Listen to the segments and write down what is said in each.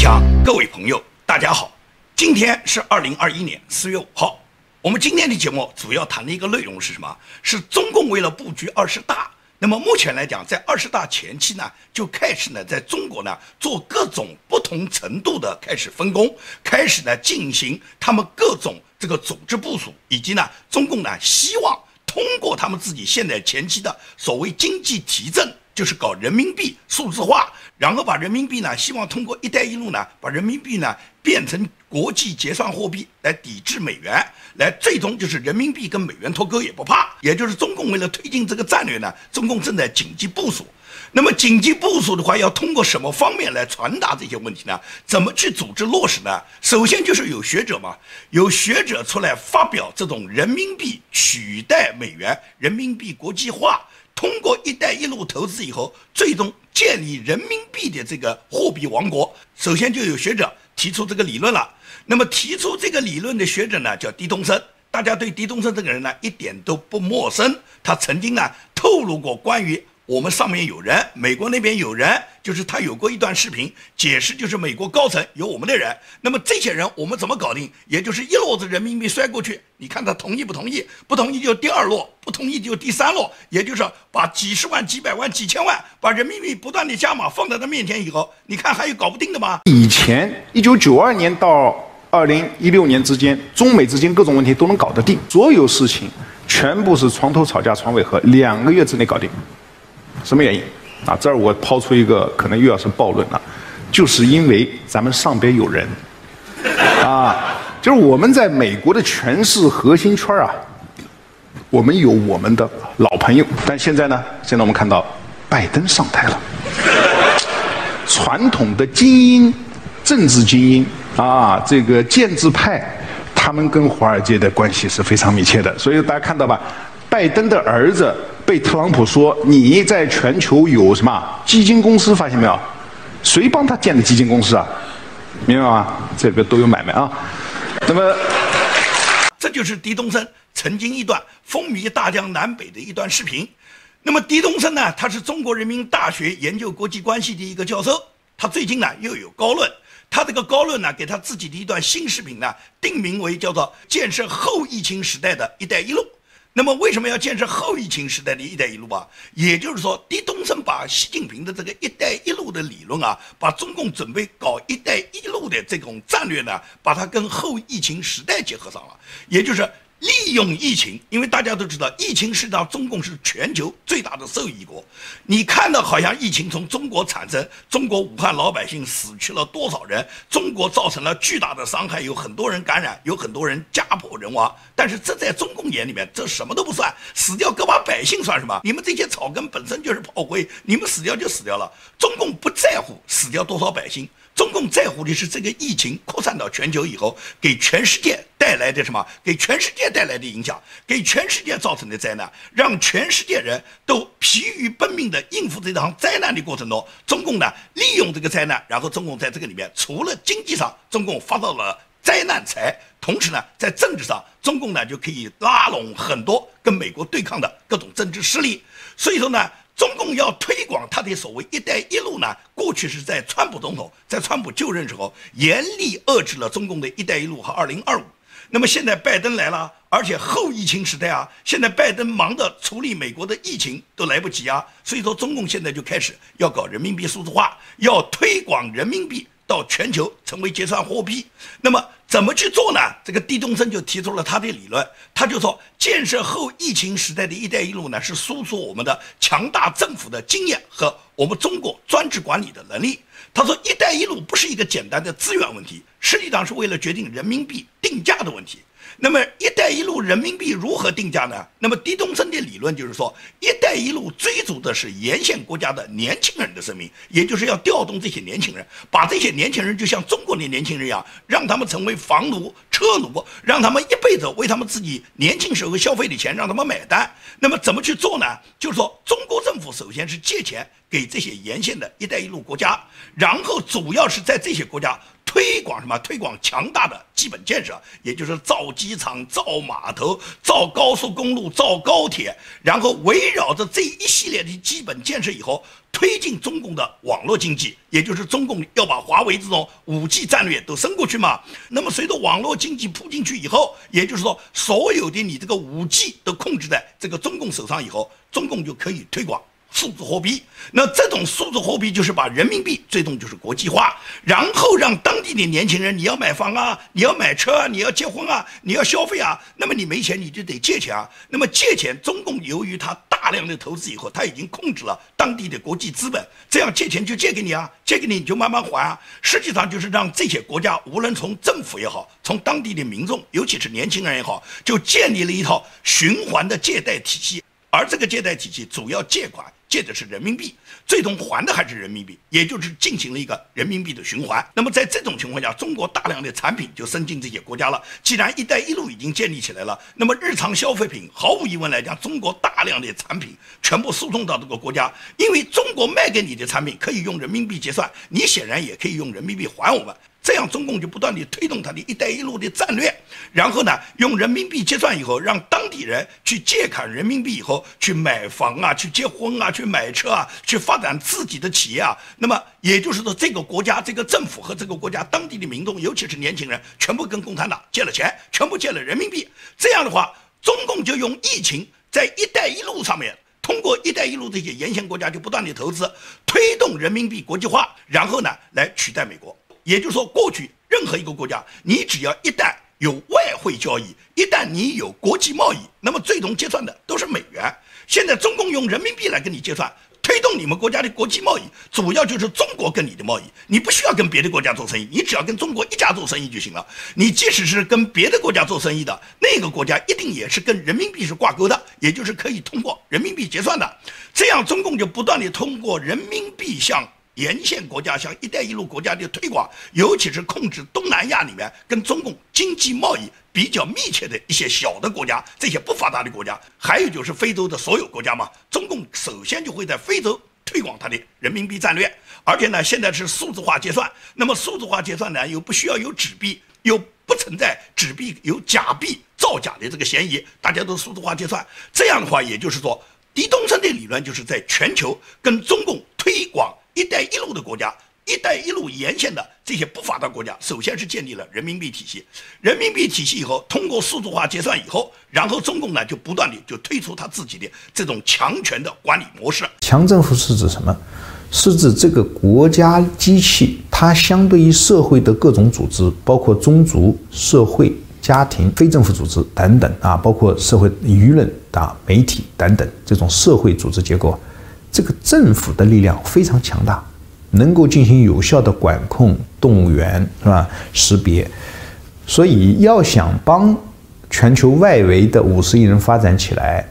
强，各位朋友，大家好，今天是二零二一年四月五号。我们今天的节目主要谈的一个内容是什么？是中共为了布局二十大。那么目前来讲，在二十大前期呢，就开始呢，在中国呢做各种不同程度的开始分工，开始呢进行他们各种这个组织部署，以及呢，中共呢希望通过他们自己现在前期的所谓经济提振，就是搞人民币数字化，然后把人民币呢，希望通过“一带一路”呢，把人民币呢变成国际结算货币来抵制美元。来，最终就是人民币跟美元脱钩也不怕，也就是中共为了推进这个战略呢，中共正在紧急部署。那么紧急部署的话，要通过什么方面来传达这些问题呢？怎么去组织落实呢？首先就是有学者嘛，有学者出来发表这种人民币取代美元、人民币国际化，通过“一带一路”投资以后，最终建立人民币的这个货币王国。首先就有学者提出这个理论了。那么提出这个理论的学者呢，叫狄东升。大家对狄东升这个人呢，一点都不陌生。他曾经呢透露过关于。我们上面有人，美国那边有人，就是他有过一段视频解释，就是美国高层有我们的人。那么这些人我们怎么搞定？也就是一摞子人民币摔过去，你看他同意不同意？不同意就第二摞，不同意就第三摞。也就是把几十万、几百万、几千万，把人民币不断的加码放在他面前以后，你看还有搞不定的吗？以前一九九二年到二零一六年之间，中美之间各种问题都能搞得定，所有事情全部是床头吵架床尾和，两个月之内搞定。什么原因？啊，这儿我抛出一个可能又要是暴论了，就是因为咱们上边有人，啊，就是我们在美国的权势核心圈啊，我们有我们的老朋友，但现在呢，现在我们看到拜登上台了，传统的精英、政治精英啊，这个建制派，他们跟华尔街的关系是非常密切的，所以大家看到吧，拜登的儿子。被特朗普说你在全球有什么基金公司？发现没有？谁帮他建的基金公司啊？明白吗？这个都有买卖啊。那么，这就是狄东升曾经一段风靡大江南北的一段视频。那么，狄东升呢？他是中国人民大学研究国际关系的一个教授。他最近呢又有高论。他这个高论呢，给他自己的一段新视频呢，定名为叫做“建设后疫情时代的一带一路”。那么为什么要建设后疫情时代的一带一路啊？也就是说，狄东升把习近平的这个一带一路的理论啊，把中共准备搞一带一路的这种战略呢，把它跟后疫情时代结合上了，也就是。利用疫情，因为大家都知道，疫情是让中共是全球最大的受益国。你看到好像疫情从中国产生，中国武汉老百姓死去了多少人？中国造成了巨大的伤害，有很多人感染，有很多人家破人亡。但是这在中共眼里面，这什么都不算，死掉个把百姓算什么？你们这些草根本身就是炮灰，你们死掉就死掉了。中共不在乎死掉多少百姓。中共在乎的是这个疫情扩散到全球以后，给全世界带来的什么？给全世界带来的影响，给全世界造成的灾难，让全世界人都疲于奔命的应付这场灾难的过程中，中共呢利用这个灾难，然后中共在这个里面，除了经济上，中共发到了灾难财，同时呢，在政治上，中共呢就可以拉拢很多跟美国对抗的各种政治势力，所以说呢。中共要推广他的所谓“一带一路”呢，过去是在川普总统在川普就任时候严厉遏制了中共的一带一路和二零二五。那么现在拜登来了，而且后疫情时代啊，现在拜登忙着处理美国的疫情都来不及啊，所以说中共现在就开始要搞人民币数字化，要推广人民币到全球成为结算货币。那么。怎么去做呢？这个狄东升就提出了他的理论，他就说，建设后疫情时代的一带一路呢，是输出我们的强大政府的经验和我们中国专制管理的能力。他说，一带一路不是一个简单的资源问题，实际上是为了决定人民币定价的问题。那么“一带一路”人民币如何定价呢？那么狄东升的理论就是说，“一带一路”追逐的是沿线国家的年轻人的生命，也就是要调动这些年轻人，把这些年轻人就像中国的年轻人一样，让他们成为房奴、车奴，让他们一辈子为他们自己年轻时候消费的钱让他们买单。那么怎么去做呢？就是说，中国政府首先是借钱给这些沿线的一带一路国家，然后主要是在这些国家。推广什么？推广强大的基本建设，也就是造机场、造码头、造高速公路、造高铁，然后围绕着这一系列的基本建设以后，推进中共的网络经济，也就是中共要把华为这种五 G 战略都伸过去嘛。那么随着网络经济铺进去以后，也就是说，所有的你这个五 G 都控制在这个中共手上以后，中共就可以推广。数字货币，那这种数字货币就是把人民币最终就是国际化，然后让当地的年轻人，你要买房啊，你要买车啊，你要结婚啊，你要消费啊，那么你没钱你就得借钱啊。那么借钱，中共由于他大量的投资以后，他已经控制了当地的国际资本，这样借钱就借给你啊，借给你你就慢慢还啊。实际上就是让这些国家，无论从政府也好，从当地的民众，尤其是年轻人也好，就建立了一套循环的借贷体系，而这个借贷体系主要借款。借的是人民币，最终还的还是人民币，也就是进行了一个人民币的循环。那么在这种情况下，中国大量的产品就伸进这些国家了。既然“一带一路”已经建立起来了，那么日常消费品毫无疑问来讲，中国大量的产品全部输送到这个国家，因为中国卖给你的产品可以用人民币结算，你显然也可以用人民币还我们。这样，中共就不断地推动它的一带一路的战略，然后呢，用人民币结算以后，让当地人去借款人民币以后去买房啊，去结婚啊，去买车啊，去发展自己的企业啊。那么，也就是说，这个国家、这个政府和这个国家当地的民众，尤其是年轻人，全部跟共产党借了钱，全部借了人民币。这样的话，中共就用疫情在一带一路上面，通过一带一路这些沿线国家就不断地投资，推动人民币国际化，然后呢，来取代美国。也就是说，过去任何一个国家，你只要一旦有外汇交易，一旦你有国际贸易，那么最终结算的都是美元。现在中共用人民币来跟你结算，推动你们国家的国际贸易，主要就是中国跟你的贸易。你不需要跟别的国家做生意，你只要跟中国一家做生意就行了。你即使是跟别的国家做生意的，那个国家一定也是跟人民币是挂钩的，也就是可以通过人民币结算的。这样，中共就不断地通过人民币向。沿线国家向“一带一路”国家的推广，尤其是控制东南亚里面跟中共经济贸易比较密切的一些小的国家，这些不发达的国家，还有就是非洲的所有国家嘛。中共首先就会在非洲推广它的人民币战略，而且呢，现在是数字化结算。那么数字化结算呢，又不需要有纸币，又不存在纸币有假币造假的这个嫌疑，大家都数字化结算。这样的话，也就是说，狄东升的理论就是在全球跟中共推广。“一带一路”的国家，“一带一路”沿线的这些不发达国家，首先是建立了人民币体系。人民币体系以后，通过数字化结算以后，然后中共呢就不断的就推出他自己的这种强权的管理模式。强政府是指什么？是指这个国家机器，它相对于社会的各种组织，包括宗族、社会、家庭、非政府组织等等啊，包括社会舆论啊、媒体等等这种社会组织结构。这个政府的力量非常强大，能够进行有效的管控、动员，是吧？识别，所以要想帮全球外围的五十亿人发展起来，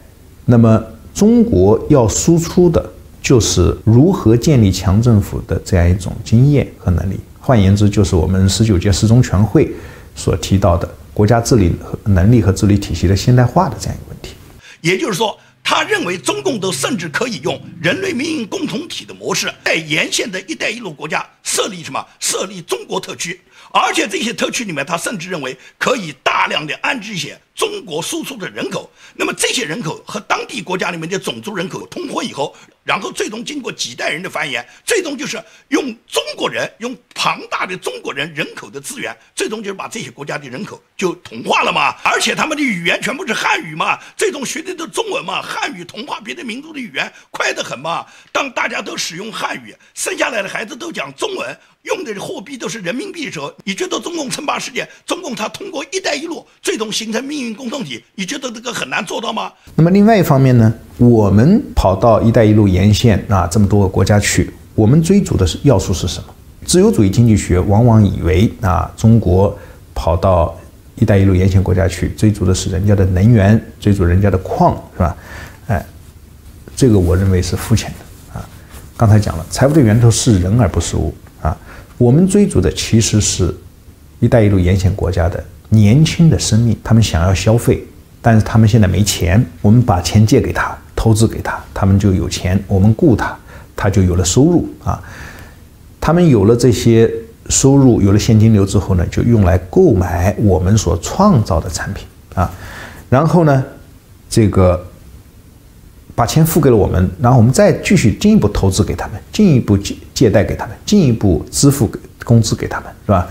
那么中国要输出的就是如何建立强政府的这样一种经验和能力。换言之，就是我们十九届四中全会所提到的国家治理能力和治理体系的现代化的这样一个问题。也就是说。他认为中共都甚至可以用人类命运共同体的模式，在沿线的一带一路国家设立什么？设立中国特区，而且这些特区里面，他甚至认为可以大量的安置一些中国输出的人口。那么这些人口和当地国家里面的种族人口通婚以后。然后最终经过几代人的繁衍，最终就是用中国人用庞大的中国人人口的资源，最终就是把这些国家的人口就同化了嘛。而且他们的语言全部是汉语嘛，最终学的都中文嘛。汉语同化别的民族的语言快得很嘛。当大家都使用汉语，生下来的孩子都讲中文，用的货币都是人民币的时候，你觉得中共称霸世界，中共它通过“一带一路”最终形成命运共同体，你觉得这个很难做到吗？那么另外一方面呢？我们跑到“一带一路”沿线啊，这么多个国家去，我们追逐的是要素是什么？自由主义经济学往往以为啊，中国跑到“一带一路”沿线国家去，追逐的是人家的能源，追逐人家的矿，是吧？哎，这个我认为是肤浅的啊。刚才讲了，财富的源头是人而不是物啊。我们追逐的其实是“一带一路”沿线国家的年轻的生命，他们想要消费，但是他们现在没钱，我们把钱借给他。投资给他，他们就有钱；我们雇他，他就有了收入啊。他们有了这些收入有了现金流之后呢，就用来购买我们所创造的产品啊，然后呢，这个把钱付给了我们，然后我们再继续进一步投资给他们，进一步进借贷给他们，进一步支付工资给他们，是吧？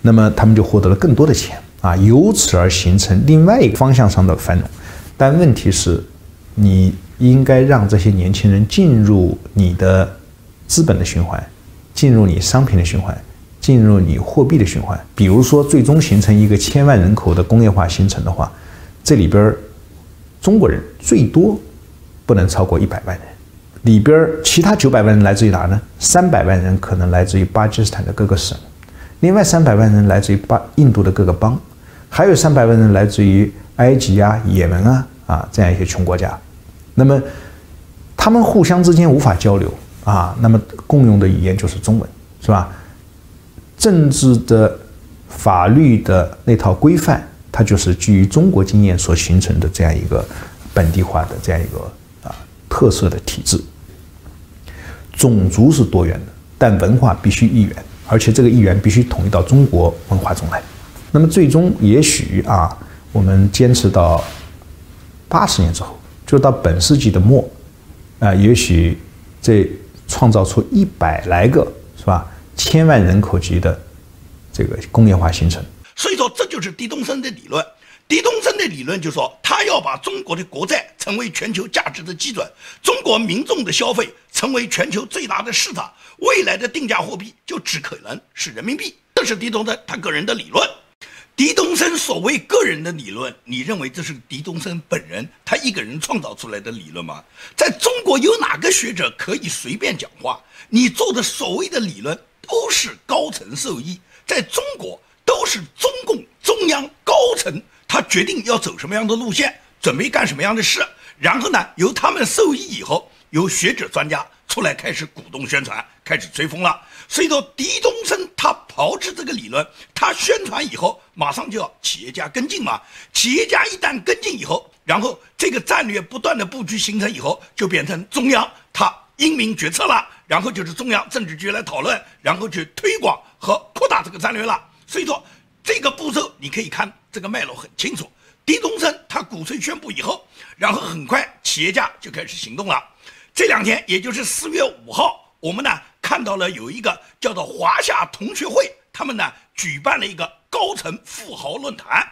那么他们就获得了更多的钱啊，由此而形成另外一个方向上的繁荣。但问题是，你应该让这些年轻人进入你的资本的循环，进入你商品的循环，进入你货币的循环。比如说，最终形成一个千万人口的工业化形成的话，这里边中国人最多不能超过一百万人，里边其他九百万人来自于哪呢？三百万人可能来自于巴基斯坦的各个省，另外三百万人来自于巴印度的各个邦，还有三百万人来自于。埃及啊，也门啊，啊，这样一些穷国家，那么他们互相之间无法交流啊，那么共用的语言就是中文，是吧？政治的、法律的那套规范，它就是基于中国经验所形成的这样一个本地化的这样一个啊特色的体制。种族是多元的，但文化必须一元，而且这个一元必须统一到中国文化中来。那么最终也许啊。我们坚持到八十年之后，就到本世纪的末，啊，也许这创造出一百来个是吧，千万人口级的这个工业化形成。所以说，这就是狄东升的理论。狄东升的理论就说，他要把中国的国债成为全球价值的基准，中国民众的消费成为全球最大的市场，未来的定价货币就只可能是人民币。这是狄东升他个人的理论。狄东升所谓个人的理论，你认为这是狄东升本人他一个人创造出来的理论吗？在中国有哪个学者可以随便讲话？你做的所谓的理论都是高层授意，在中国都是中共中央高层他决定要走什么样的路线，准备干什么样的事，然后呢由他们授意以后，由学者专家出来开始鼓动宣传，开始吹风了。所以说，狄东升他炮制这个理论，他宣传以后，马上就要企业家跟进嘛。企业家一旦跟进以后，然后这个战略不断的布局形成以后，就变成中央他英明决策了，然后就是中央政治局来讨论，然后去推广和扩大这个战略了。所以说，这个步骤你可以看这个脉络很清楚。丁东升他鼓吹宣布以后，然后很快企业家就开始行动了。这两天，也就是四月五号。我们呢看到了有一个叫做华夏同学会，他们呢举办了一个高层富豪论坛。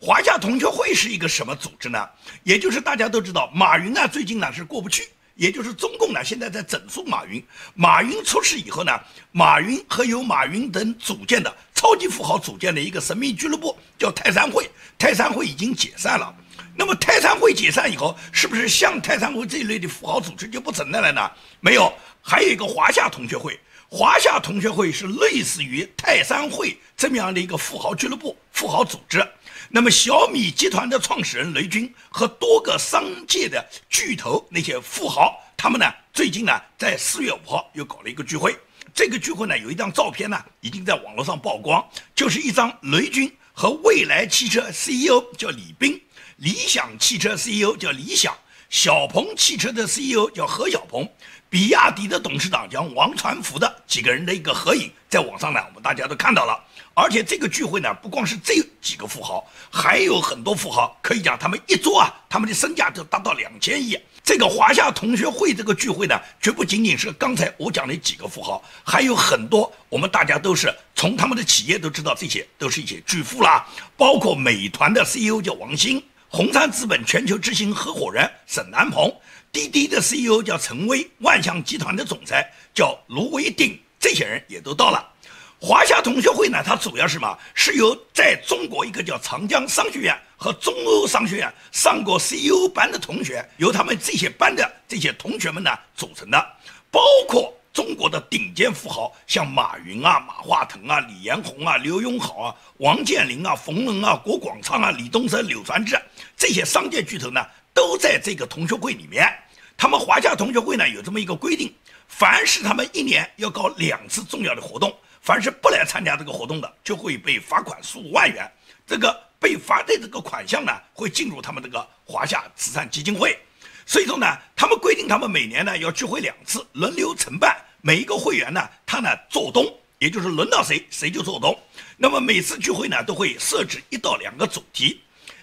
华夏同学会是一个什么组织呢？也就是大家都知道，马云啊最近呢是过不去，也就是中共呢现在在整肃马云。马云出事以后呢，马云和由马云等组建的超级富豪组建的一个神秘俱乐部叫泰山会，泰山会已经解散了。那么泰山会解散以后，是不是像泰山会这一类的富豪组织就不存在了呢？没有。还有一个华夏同学会，华夏同学会是类似于泰山会这么样的一个富豪俱乐部、富豪组织。那么小米集团的创始人雷军和多个商界的巨头那些富豪，他们呢最近呢在四月五号又搞了一个聚会。这个聚会呢有一张照片呢已经在网络上曝光，就是一张雷军和蔚来汽车 CEO 叫李斌、理想汽车 CEO 叫李想、小鹏汽车的 CEO 叫何小鹏。比亚迪的董事长叫王传福的几个人的一个合影，在网上呢，我们大家都看到了。而且这个聚会呢，不光是这几个富豪，还有很多富豪，可以讲他们一桌啊，他们的身价就达到两千亿。这个华夏同学会这个聚会呢，绝不仅仅是刚才我讲的几个富豪，还有很多我们大家都是从他们的企业都知道，这些都是一些巨富啦，包括美团的 CEO 叫王兴，红杉资本全球执行合伙人沈南鹏。滴滴的 CEO 叫陈威，万象集团的总裁叫卢伟定，这些人也都到了。华夏同学会呢，它主要是什么？是由在中国一个叫长江商学院和中欧商学院上过 CEO 班的同学，由他们这些班的这些同学们呢组成的，包括中国的顶尖富豪，像马云啊、马化腾啊、李彦宏啊、刘永好啊、王健林啊、冯仑啊、郭广昌啊、李东生、柳传志这些商界巨头呢。都在这个同学会里面。他们华夏同学会呢有这么一个规定：凡是他们一年要搞两次重要的活动，凡是不来参加这个活动的，就会被罚款数万元。这个被罚的这个款项呢，会进入他们这个华夏慈善基金会。所以说呢，他们规定他们每年呢要聚会两次，轮流承办。每一个会员呢，他呢做东，也就是轮到谁谁就做东。那么每次聚会呢，都会设置一到两个主题。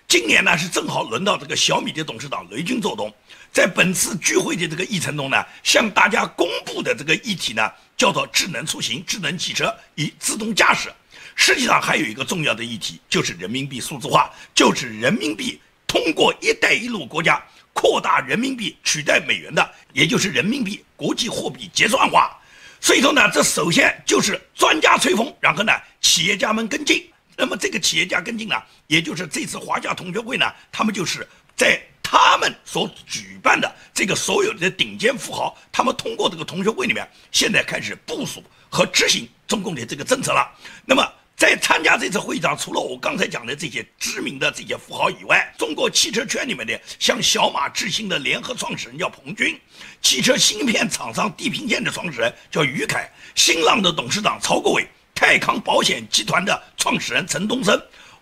今年呢是正好轮到这个小米的董事长雷军做东，在本次聚会的这个议程中呢，向大家公布的这个议题呢，叫做智能出行、智能汽车与自动驾驶。实际上还有一个重要的议题，就是人民币数字化，就是人民币通过“一带一路”国家扩大人民币取代美元的，也就是人民币国际货币结算化。所以说呢，这首先就是专家吹风，然后呢，企业家们跟进。那么这个企业家跟进呢，也就是这次华夏同学会呢，他们就是在他们所举办的这个所有的顶尖富豪，他们通过这个同学会里面，现在开始部署和执行中共的这个政策了。那么。在参加这次会议上，除了我刚才讲的这些知名的这些富豪以外，中国汽车圈里面的像小马智行的联合创始人叫彭军，汽车芯片厂商地平线的创始人叫于凯，新浪的董事长曹国伟，泰康保险集团的创始人陈东升，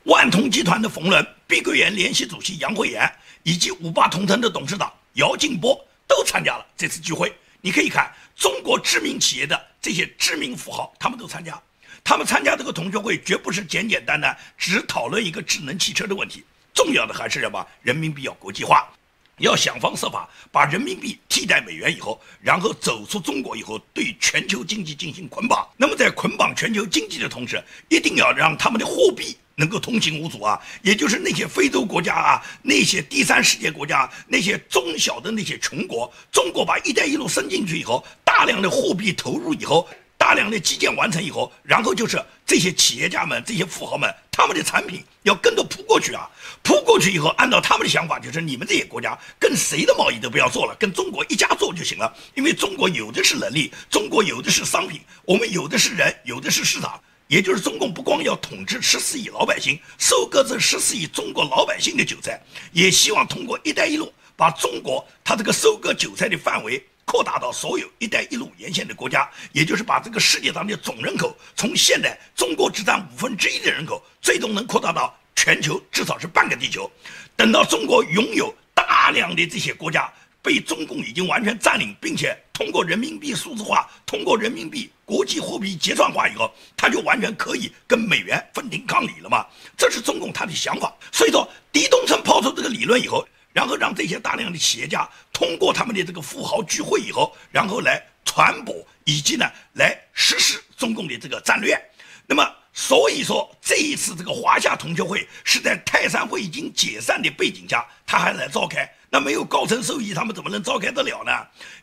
万通集团的冯仑，碧桂园联席主席杨惠妍，以及五八同城的董事长姚劲波都参加了这次聚会。你可以看中国知名企业的这些知名富豪，他们都参加。他们参加这个同学会，绝不是简简单单只讨论一个智能汽车的问题，重要的还是什么？人民币要国际化，要想方设法把人民币替代美元以后，然后走出中国以后，对全球经济进行捆绑。那么在捆绑全球经济的同时，一定要让他们的货币能够通行无阻啊！也就是那些非洲国家啊，那些第三世界国家，那些中小的那些穷国，中国把“一带一路”伸进去以后，大量的货币投入以后。大量的基建完成以后，然后就是这些企业家们、这些富豪们，他们的产品要跟着扑过去啊！扑过去以后，按照他们的想法，就是你们这些国家跟谁的贸易都不要做了，跟中国一家做就行了。因为中国有的是能力，中国有的是商品，我们有的是人，有的是市场。也就是中共不光要统治十四亿老百姓，收割这十四亿中国老百姓的韭菜，也希望通过“一带一路”把中国它这个收割韭菜的范围。扩大到所有“一带一路”沿线的国家，也就是把这个世界上的总人口从现在中国只占五分之一的人口，最终能扩大到全球至少是半个地球。等到中国拥有大量的这些国家被中共已经完全占领，并且通过人民币数字化、通过人民币国际货币结算化以后，他就完全可以跟美元分庭抗礼了嘛？这是中共他的想法。所以说，狄东升抛出这个理论以后。然后让这些大量的企业家通过他们的这个富豪聚会以后，然后来传播以及呢来实施中共的这个战略。那么，所以说这一次这个华夏同学会是在泰山会已经解散的背景下，他还来召开。那没有高层授意，他们怎么能召开得了呢？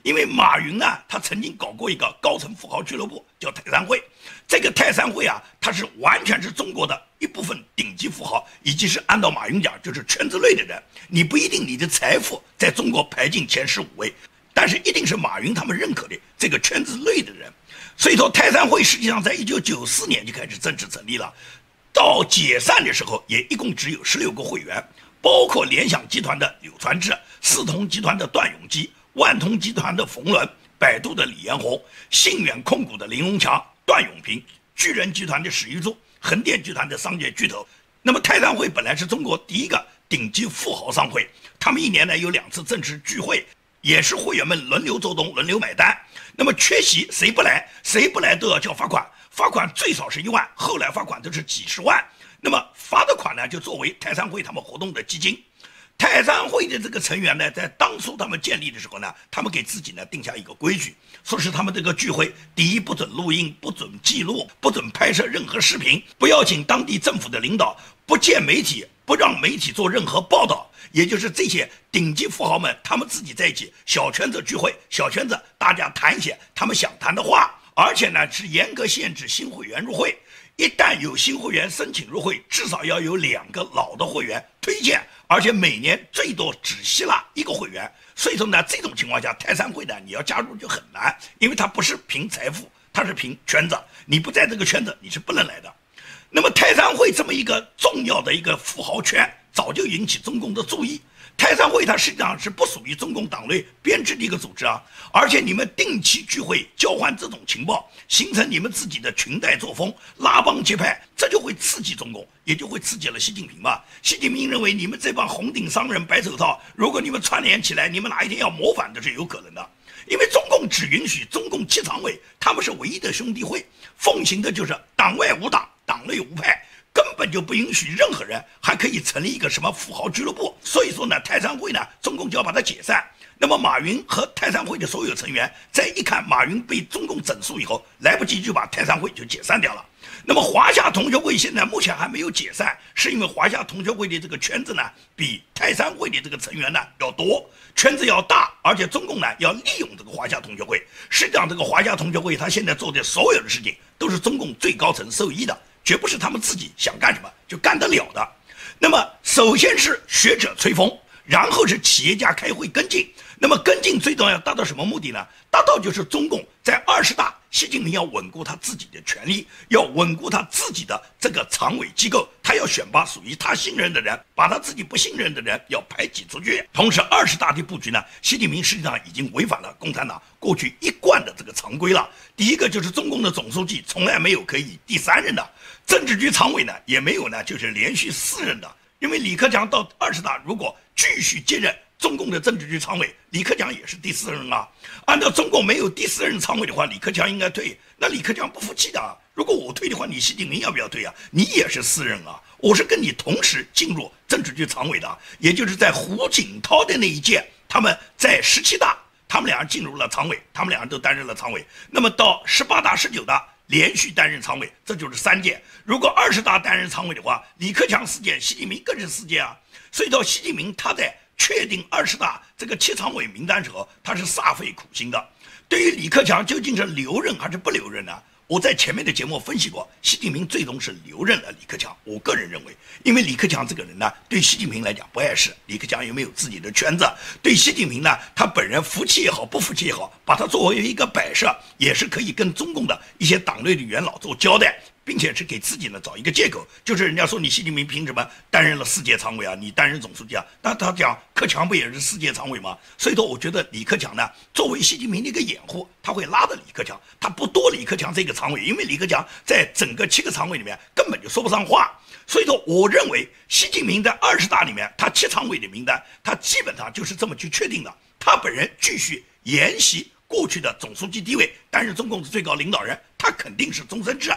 因为马云呢，他曾经搞过一个高层富豪俱乐部，叫泰山会。这个泰山会啊，它是完全是中国的一部分顶级富豪，以及是按照马云讲，就是圈子内的人。你不一定你的财富在中国排进前十五位，但是一定是马云他们认可的这个圈子内的人。所以说，泰山会实际上在一九九四年就开始正式成立了，到解散的时候也一共只有十六个会员。包括联想集团的柳传志、四通集团的段永基、万通集团的冯仑、百度的李彦宏、信远控股的林荣强、段永平、巨人集团的史玉柱、横店集团的商界巨头。那么泰山会本来是中国第一个顶级富豪商会，他们一年呢有两次正式聚会，也是会员们轮流做东、轮流买单。那么缺席谁不来，谁不来都要交罚款，罚款最少是一万，后来罚款都是几十万。那么罚的款呢，就作为泰山会他们活动的基金。泰山会的这个成员呢，在当初他们建立的时候呢，他们给自己呢定下一个规矩，说是他们这个聚会，第一不准录音，不准记录，不准拍摄任何视频，不要请当地政府的领导，不见媒体，不让媒体做任何报道。也就是这些顶级富豪们，他们自己在一起小圈子聚会，小圈子大家谈一些他们想谈的话，而且呢是严格限制新会员入会。一旦有新会员申请入会，至少要有两个老的会员推荐，而且每年最多只吸纳一个会员。所以说呢，这种情况下，泰山会呢，你要加入就很难，因为它不是凭财富，它是凭圈子。你不在这个圈子，你是不能来的。那么泰山会这么一个重要的一个富豪圈，早就引起中共的注意。泰山会它实际上是不属于中共党内编制的一个组织啊，而且你们定期聚会交换这种情报，形成你们自己的裙带作风，拉帮结派，这就会刺激中共，也就会刺激了习近平嘛。习近平认为你们这帮红顶商人、白手套，如果你们串联起来，你们哪一天要谋反都是有可能的。因为中共只允许中共七常委，他们是唯一的兄弟会，奉行的就是党外无党，党内无派，根本就不允许任何人还可以成立一个什么富豪俱乐部。所以说呢，泰山会呢，中共就要把它解散。那么马云和泰山会的所有成员，在一看马云被中共整肃以后，来不及就把泰山会就解散掉了。那么华夏同学会现在目前还没有解散，是因为华夏同学会的这个圈子呢，比泰山会的这个成员呢要多，圈子要大，而且中共呢要利用这个华夏同学会。实际上，这个华夏同学会他现在做的所有的事情，都是中共最高层受益的，绝不是他们自己想干什么就干得了的。那么，首先是学者吹风。然后是企业家开会跟进，那么跟进最重要达到什么目的呢？达到就是中共在二十大，习近平要稳固他自己的权利，要稳固他自己的这个常委机构，他要选拔属于他信任的人，把他自己不信任的人要排挤出去。同时，二十大的布局呢，习近平实际上已经违反了共产党过去一贯的这个常规了。第一个就是中共的总书记从来没有可以第三任的，政治局常委呢也没有呢就是连续四任的。因为李克强到二十大，如果继续接任中共的政治局常委，李克强也是第四任啊。按照中共没有第四任常委的话，李克强应该退。那李克强不服气的，啊如果我退的话，你习近平要不要退啊？你也是四任啊，我是跟你同时进入政治局常委的，也就是在胡锦涛的那一届，他们在十七大，他们俩人进入了常委，他们俩人都担任了常委。那么到十八大、十九大。连续担任常委，这就是三届。如果二十大担任常委的话，李克强四届，习近平更是四届啊。所以到习近平他在确定二十大这个七常委名单时候，他是煞费苦心的。对于李克强究竟是留任还是不留任呢？我在前面的节目分析过，习近平最终是留任了李克强。我个人认为，因为李克强这个人呢，对习近平来讲不碍事。李克强有没有自己的圈子，对习近平呢，他本人服气也好，不服气也好，把他作为一个摆设，也是可以跟中共的一些党内的元老做交代。并且是给自己呢找一个借口，就是人家说你习近平凭什么担任了世界常委啊？你担任总书记啊？那他讲克强不也是世界常委吗？所以说，我觉得李克强呢，作为习近平的一个掩护，他会拉着李克强，他不多李克强这个常委，因为李克强在整个七个常委里面根本就说不上话。所以说，我认为习近平在二十大里面，他七常委的名单，他基本上就是这么去确定的。他本人继续沿袭过去的总书记地位，担任中共的最高领导人，他肯定是终身制。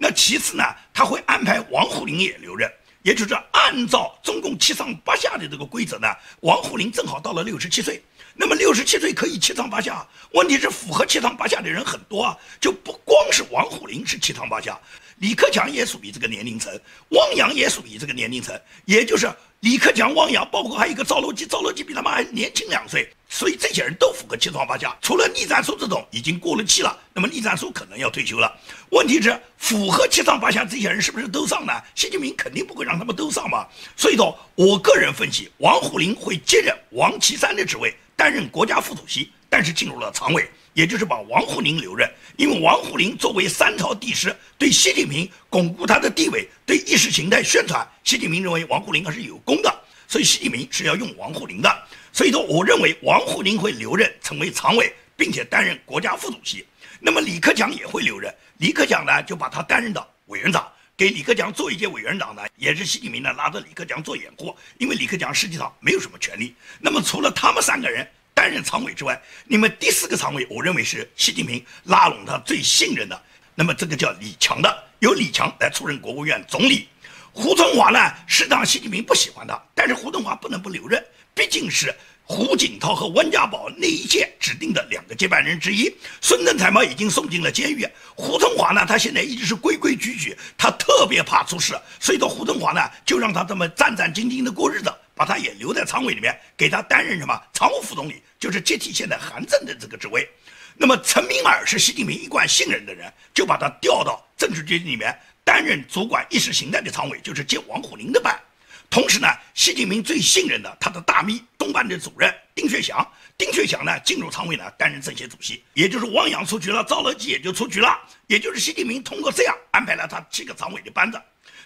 那其次呢，他会安排王沪宁也留任，也就是按照中共七上八下的这个规则呢，王沪宁正好到了六十七岁，那么六十七岁可以七上八下。问题是符合七上八下的人很多啊，就不光是王沪宁是七上八下，李克强也属于这个年龄层，汪洋也属于这个年龄层，也就是李克强、汪洋，包括还有一个赵乐际，赵乐际比他们还年轻两岁。所以这些人都符合七上八下，除了栗战书这种已经过了气了，那么栗战书可能要退休了。问题是符合七上八下这些人是不是都上呢？习近平肯定不会让他们都上嘛。所以说，我个人分析，王沪宁会接任王岐山的职位，担任国家副主席，但是进入了常委，也就是把王沪宁留任。因为王沪宁作为三朝帝师，对习近平巩固他的地位，对意识形态宣传，习近平认为王沪宁还是有功的，所以习近平是要用王沪宁的。所以说，我认为王沪宁会留任，成为常委，并且担任国家副主席。那么李克强也会留任，李克强呢就把他担任到委员长，给李克强做一届委员长呢，也是习近平呢拉着李克强做掩护，因为李克强实际上没有什么权利。那么除了他们三个人担任常委之外，你们第四个常委，我认为是习近平拉拢他最信任的，那么这个叫李强的，由李强来出任国务院总理。胡春华呢，是让习近平不喜欢他，但是胡春华不能不留任。毕竟是胡锦涛和温家宝那一届指定的两个接班人之一，孙政才嘛已经送进了监狱。胡春华呢，他现在一直是规规矩矩，他特别怕出事，所以说胡春华呢就让他这么战战兢兢的过日子，把他也留在常委里面，给他担任什么常务副总理，就是接替现在韩正的这个职位。那么陈明尔是习近平一贯信任的人，就把他调到政治局里面担任主管意识形态的常委，就是接王沪宁的班。同时呢，习近平最信任的他的大秘东办的主任丁薛祥，丁薛祥呢进入常委呢担任政协主席，也就是汪洋出局了，赵乐际也就出局了，也就是习近平通过这样安排了他七个常委的班子。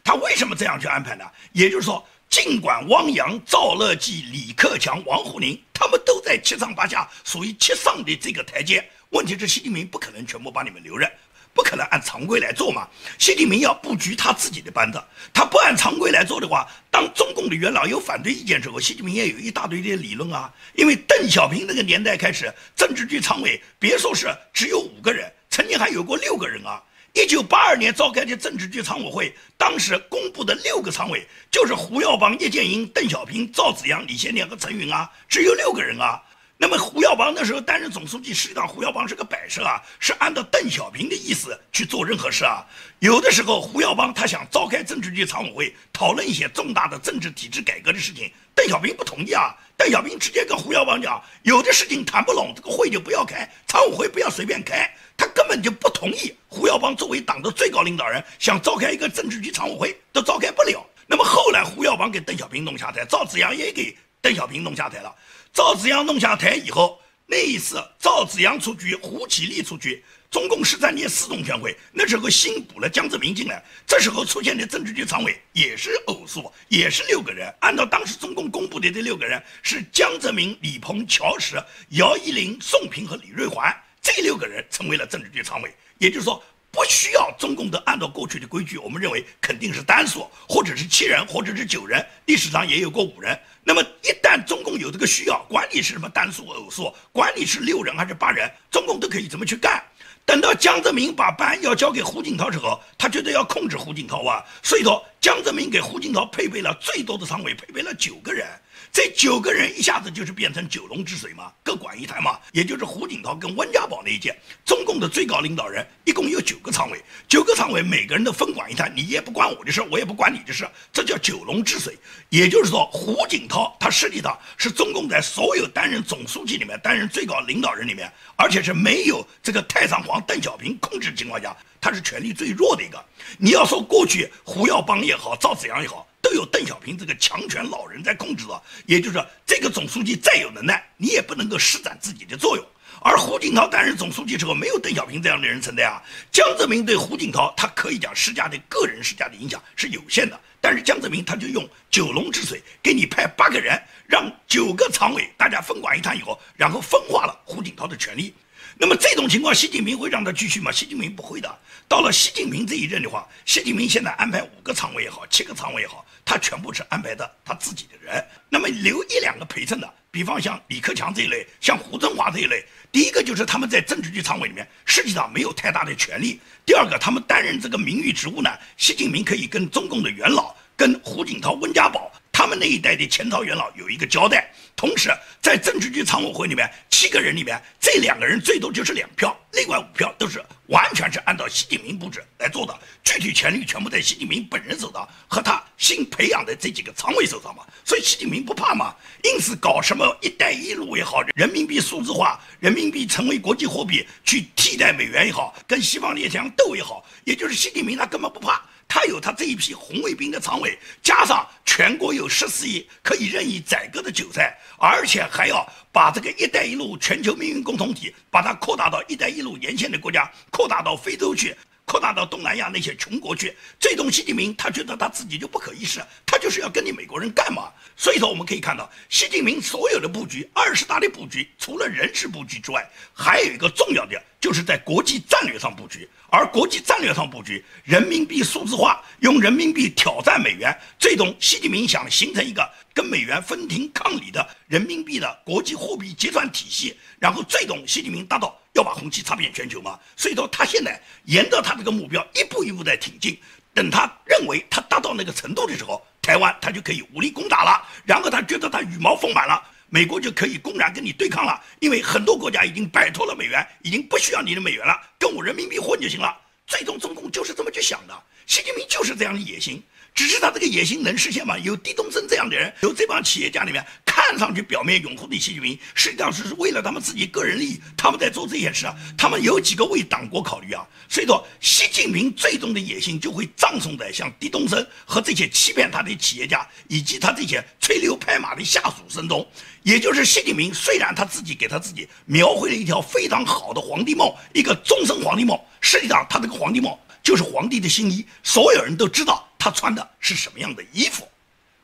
他为什么这样去安排呢？也就是说，尽管汪洋、赵乐际、李克强、王沪宁他们都在七上八下，属于七上的这个台阶，问题是习近平不可能全部把你们留任。不可能按常规来做嘛。习近平要布局他自己的班子，他不按常规来做的话，当中共的元老有反对意见之后，习近平也有一大堆的理论啊。因为邓小平那个年代开始，政治局常委别说是只有五个人，曾经还有过六个人啊。一九八二年召开的政治局常委会，当时公布的六个常委就是胡耀邦、叶剑英、邓小平、赵紫阳、李先念和陈云啊，只有六个人啊。那么胡耀邦那时候担任总书记，实际上胡耀邦是个摆设啊，是按照邓小平的意思去做任何事啊。有的时候胡耀邦他想召开政治局常委会，讨论一些重大的政治体制改革的事情，邓小平不同意啊。邓小平直接跟胡耀邦讲，有的事情谈不拢，这个会就不要开，常委会不要随便开。他根本就不同意胡耀邦作为党的最高领导人想召开一个政治局常委会都召开不了。那么后来胡耀邦给邓小平弄下台，赵紫阳也给邓小平弄下台了。赵紫阳弄下台以后，那一次赵紫阳出局，胡启立出局，中共十三届四中全会那时候新补了江泽民进来，这时候出现的政治局常委也是偶数，也是六个人。按照当时中共公布的这六个人是江泽民、李鹏、乔石、姚依林、宋平和李瑞环。这六个人成为了政治局常委，也就是说，不需要中共的按照过去的规矩，我们认为肯定是单数，或者是七人，或者是九人，历史上也有过五人。那么一旦中共有这个需要，管你是什么单数、偶数，管你是六人还是八人，中共都可以怎么去干。等到江泽民把班要交给胡锦涛之后，他觉得要控制胡锦涛啊，所以说江泽民给胡锦涛配备了最多的常委，配备了九个人。这九个人一下子就是变成九龙之水嘛，各管一台嘛，也就是胡锦涛跟温家宝那一届，中共的最高领导人一共有九个常委，九个常委每个人都分管一台，你也不管我的事，我也不管你的事，这叫九龙治水。也就是说，胡锦涛他实际上是中共在所有担任总书记里面、担任最高领导人里面，而且是没有这个太上皇邓小平控制情况下，他是权力最弱的一个。你要说过去胡耀邦也好，赵紫阳也好。都有邓小平这个强权老人在控制着，也就是说，这个总书记再有能耐，你也不能够施展自己的作用。而胡锦涛担任总书记之后，没有邓小平这样的人存在啊。江泽民对胡锦涛，他可以讲施加的个人施加的影响是有限的，但是江泽民他就用九龙之水给你派八个人，让九个常委大家分管一摊以后，然后分化了胡锦涛的权力。那么这种情况，习近平会让他继续吗？习近平不会的。到了习近平这一任的话，习近平现在安排五个常委也好，七个常委也好，他全部是安排的他自己的人。那么留一两个陪衬的，比方像李克强这一类，像胡春华这一类。第一个就是他们在政治局常委里面实际上没有太大的权利。第二个，他们担任这个名誉职务呢，习近平可以跟中共的元老，跟胡锦涛、温家宝。他们那一代的前朝元老有一个交代，同时在政治局常委会里面，七个人里面，这两个人最多就是两票，另外五票都是完全是按照习近平布置来做的，具体权力全部在习近平本人手上和他新培养的这几个常委手上嘛，所以习近平不怕嘛，因此搞什么“一带一路”也好，人民币数字化，人民币成为国际货币去替代美元也好，跟西方列强斗也好，也就是习近平他根本不怕。他有他这一批红卫兵的常委，加上全国有十四亿可以任意宰割的韭菜，而且还要把这个“一带一路”全球命运共同体，把它扩大到“一带一路”沿线的国家，扩大到非洲去。扩大到东南亚那些穷国去，最终习近平他觉得他自己就不可一世，他就是要跟你美国人干嘛？所以说我们可以看到，习近平所有的布局，二十大的布局，除了人事布局之外，还有一个重要的，就是在国际战略上布局。而国际战略上布局，人民币数字化，用人民币挑战美元，最终习近平想形成一个跟美元分庭抗礼的人民币的国际货币结算体系，然后最终习近平达到。要把红旗插遍全球嘛？所以说他现在沿着他这个目标一步一步在挺进。等他认为他达到那个程度的时候，台湾他就可以武力攻打了。然后他觉得他羽毛丰满了，美国就可以公然跟你对抗了。因为很多国家已经摆脱了美元，已经不需要你的美元了，跟我人民币混就行了。最终中共就是这么去想的，习近平就是这样的野心。只是他这个野心能实现吗？有狄东升这样的人，有这帮企业家里面，看上去表面拥护的习近平，实际上是为了他们自己个人利益，他们在做这件事啊。他们有几个为党国考虑啊？所以说，习近平最终的野心就会葬送在像狄东升和这些欺骗他的企业家，以及他这些吹牛拍马的下属身中。也就是习近平，虽然他自己给他自己描绘了一条非常好的皇帝梦，一个终身皇帝梦，实际上他这个皇帝梦就是皇帝的新衣，所有人都知道。他穿的是什么样的衣服？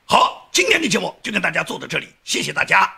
好，今天的节目就跟大家做到这里，谢谢大家。